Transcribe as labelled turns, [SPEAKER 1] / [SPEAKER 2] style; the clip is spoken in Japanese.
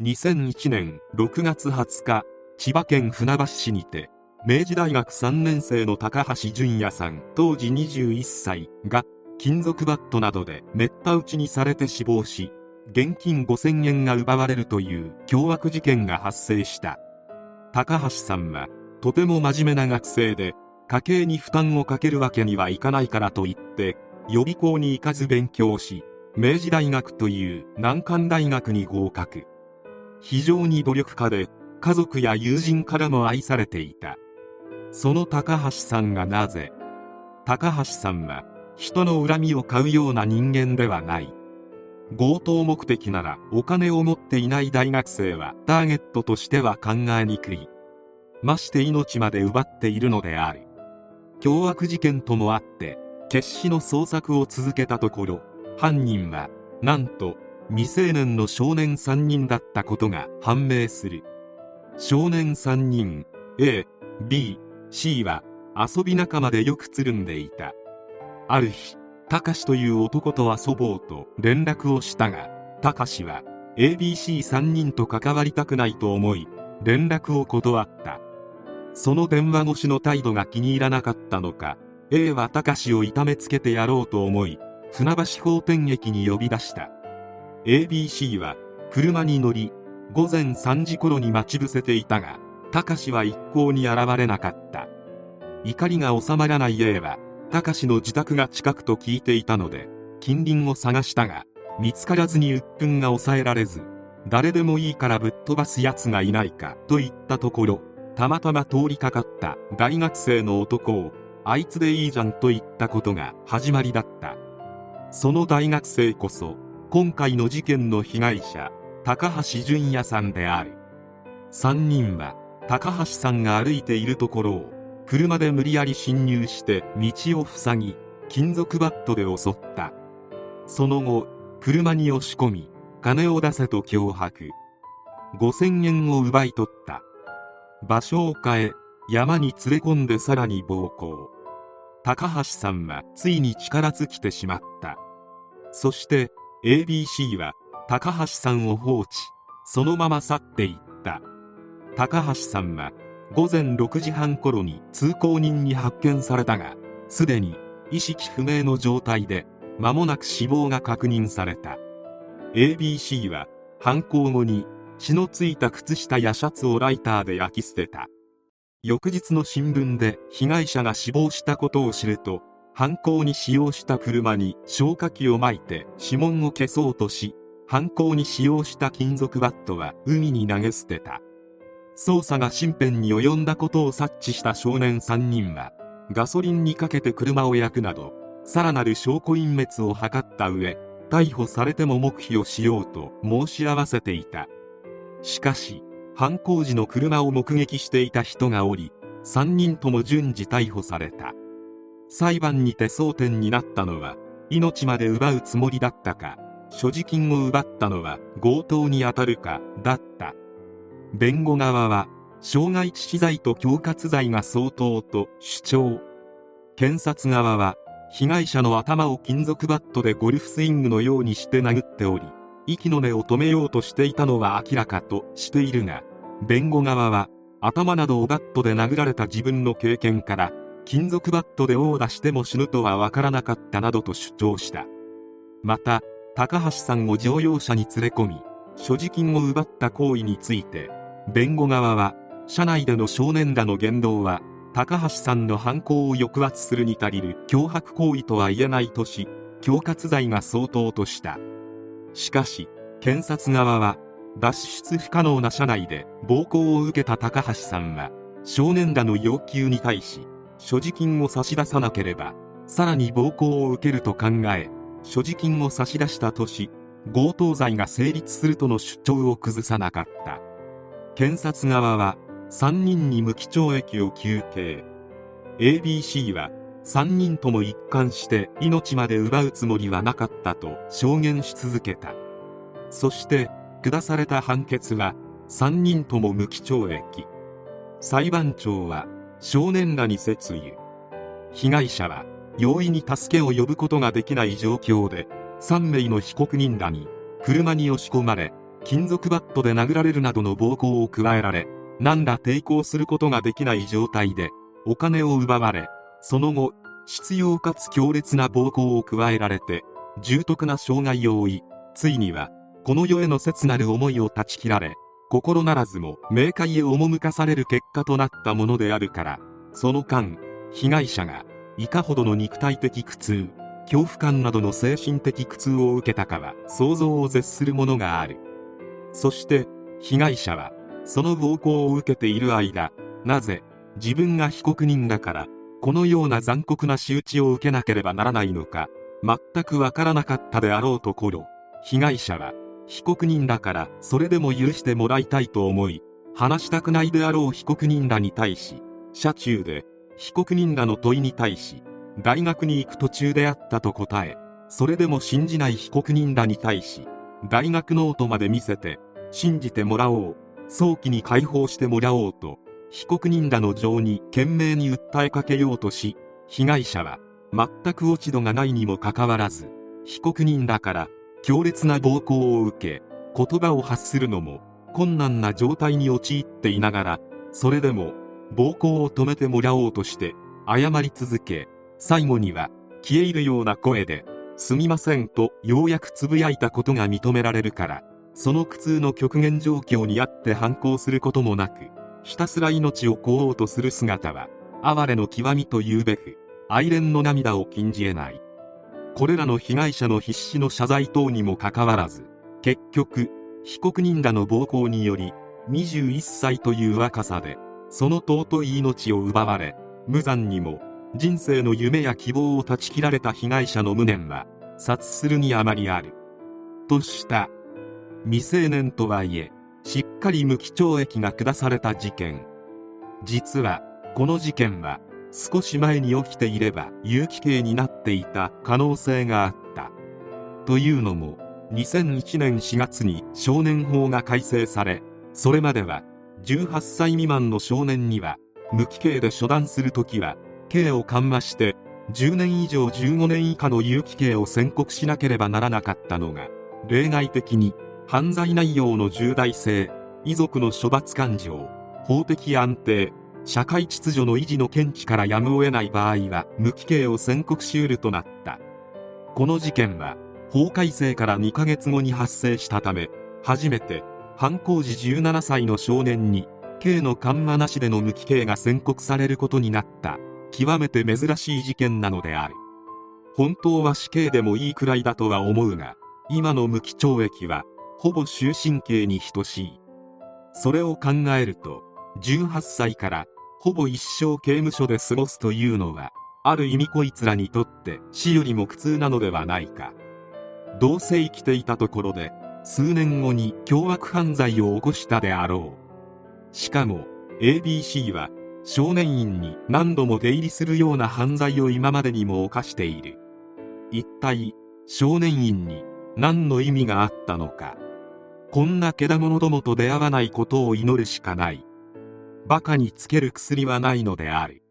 [SPEAKER 1] 2001年6月20日千葉県船橋市にて明治大学3年生の高橋純也さん当時21歳が金属バットなどでめった打ちにされて死亡し現金5000円が奪われるという凶悪事件が発生した。高橋さんはとても真面目な学生で家計に負担をかけるわけにはいかないからと言って予備校に行かず勉強し明治大学という難関大学に合格。非常に努力家で家族や友人からも愛されていた。その高橋さんがなぜ高橋さんは人の恨みを買うような人間ではない。強盗目的ならお金を持っていない大学生はターゲットとしては考えにくい。まして命まで奪っているのである。凶悪事件ともあって決死の捜索を続けたところ犯人はなんと未成年の少年3人だったことが判明する。少年3人 A、B、C は遊び仲間でよくつるんでいた。ある日たかしという男と遊ぼうと連絡をしたがたかしは ABC3 人と関わりたくないと思い連絡を断った。その電話越しの態度が気に入らなかったのか A はたかしを痛めつけてやろうと思い船橋法典駅に呼び出した。ABC は車に乗り午前3時頃に待ち伏せていたがたかしは一向に現れなかった。怒りが収まらない A はたかしの自宅が近くと聞いていたので近隣を探したが見つからずに鬱憤が抑えられず誰でもいいからぶっ飛ばす奴がいないかと言ったところたまたま通りかかった大学生の男をあいつでいいじゃんと言ったことが始まりだった。その大学生こそ今回の事件の被害者高橋純也さんである。3人は高橋さんが歩いているところを車で無理やり侵入して道を塞ぎ金属バットで襲った。その後車に押し込み金を出せと脅迫。5000円を奪い取った。場所を変え山に連れ込んでさらに暴行。高橋さんはついに力尽きてしまった。そして ABC は高橋さんを放置。そのまま去っていった。高橋さんは午前6時半頃に通行人に発見されたがすでに意識不明の状態で間もなく死亡が確認された。ABC は犯行後に血のついた靴下やシャツをライターで焼き捨てた。翌日の新聞で被害者が死亡したことを知ると犯行に使用した車に消火器をまいて指紋を消そうとし犯行に使用した金属バットは海に投げ捨てた。捜査が身辺に及んだことを察知した少年3人はガソリンにかけて車を焼くなどさらなる証拠隠滅を図った上逮捕されても黙秘をしようと申し合わせていた。しかし犯行時の車を目撃していた人がおり3人とも順次逮捕された。裁判にて争点になったのは命まで奪うつもりだったか所持金を奪ったのは強盗に当たるかだった。弁護側は傷害致死罪と恐喝罪が相当と主張。検察側は被害者の頭を金属バットでゴルフスイングのようにして殴っており息の根を止めようとしていたのは明らかとしているが弁護側は頭などをバットで殴られた自分の経験から金属バットで殴打しても死ぬとは分からなかったなどと主張した。また高橋さんを乗用車に連れ込み所持金を奪った行為について弁護側は車内での少年らの言動は高橋さんの犯行を抑圧するに足りる脅迫行為とは言えないとし恐喝罪が相当とした。しかし検察側は脱出不可能な車内で暴行を受けた高橋さんは少年らの要求に対し所持金を差し出さなければさらに暴行を受けると考え所持金を差し出したとし強盗罪が成立するとの主張を崩さなかった。検察側は3人に無期懲役を求刑。ABC は3人とも一貫して命まで奪うつもりはなかったと証言し続けた。そして下された判決は3人とも無期懲役。裁判長は少年らに説諭被害者は容易に助けを呼ぶことができない状況で3名の被告人らに車に押し込まれ金属バットで殴られるなどの暴行を加えられ何ら抵抗することができない状態でお金を奪われその後執拗かつ強烈な暴行を加えられて重篤な傷害を負いついにはこの世への切なる思いを断ち切られ心ならずも冥界へ赴かされる結果となったものであるからその間被害者がいかほどの肉体的苦痛恐怖感などの精神的苦痛を受けたかは想像を絶するものがある。そして被害者はその暴行を受けている間なぜ自分が被告人だからこのような残酷な仕打ちを受けなければならないのか全くわからなかったであろうところ被害者は被告人だからそれでも許してもらいたいと思い話したくないであろう被告人らに対し車中で被告人らの問いに対し大学に行く途中であったと答えそれでも信じない被告人らに対し大学ノートまで見せて信じてもらおう早期に解放してもらおうと被告人らの情に懸命に訴えかけようとし被害者は全く落ち度がないにもかかわらず被告人らから強烈な暴行を受け言葉を発するのも困難な状態に陥っていながらそれでも暴行を止めてもらおうとして謝り続け最後には消え入るような声で「すみません」とようやくつぶやいたことが認められるからその苦痛の極限状況にあって反抗することもなくひたすら命を乞おうとする姿は哀れの極みというべく愛憐の涙を禁じ得ない。これらの被害者の必死の謝罪等にもかかわらず結局被告人らの暴行により21歳という若さでその尊い命を奪われ無残にも人生の夢や希望を断ち切られた被害者の無念は殺するにあまりある。とした未成年とはいえしっかり無期懲役が下された事件。実はこの事件は少し前に起きていれば有期刑になっていた可能性があった。というのも2001年4月に少年法が改正されそれまでは18歳未満の少年には無期刑で処断するときは刑を緩和して10年以上15年以下の有期刑を宣告しなければならなかったのが例外的に犯罪内容の重大性遺族の処罰感情法的安定社会秩序の維持の見地からやむを得ない場合は無期刑を宣告しうるとなった。この事件は法改正から2ヶ月後に発生したため初めて犯行時17歳の少年に刑の緩和なしでの無期刑が宣告されることになった。極めて珍しい事件なのである。本当は死刑でもいいくらいだとは思うが今の無期懲役はほぼ終身刑に等しい。それを考えると18歳からほぼ一生刑務所で過ごすというのはある意味こいつらにとって死よりも苦痛なのではないか。どうせ生きていたところで数年後に凶悪犯罪を起こしたであろう。しかも ABC は少年院に何度も出入りするような犯罪を今までにも犯している。一体少年院に何の意味があったのか。こんなけだものどもと出会わないことを祈るしかない。馬鹿につける薬はないのである。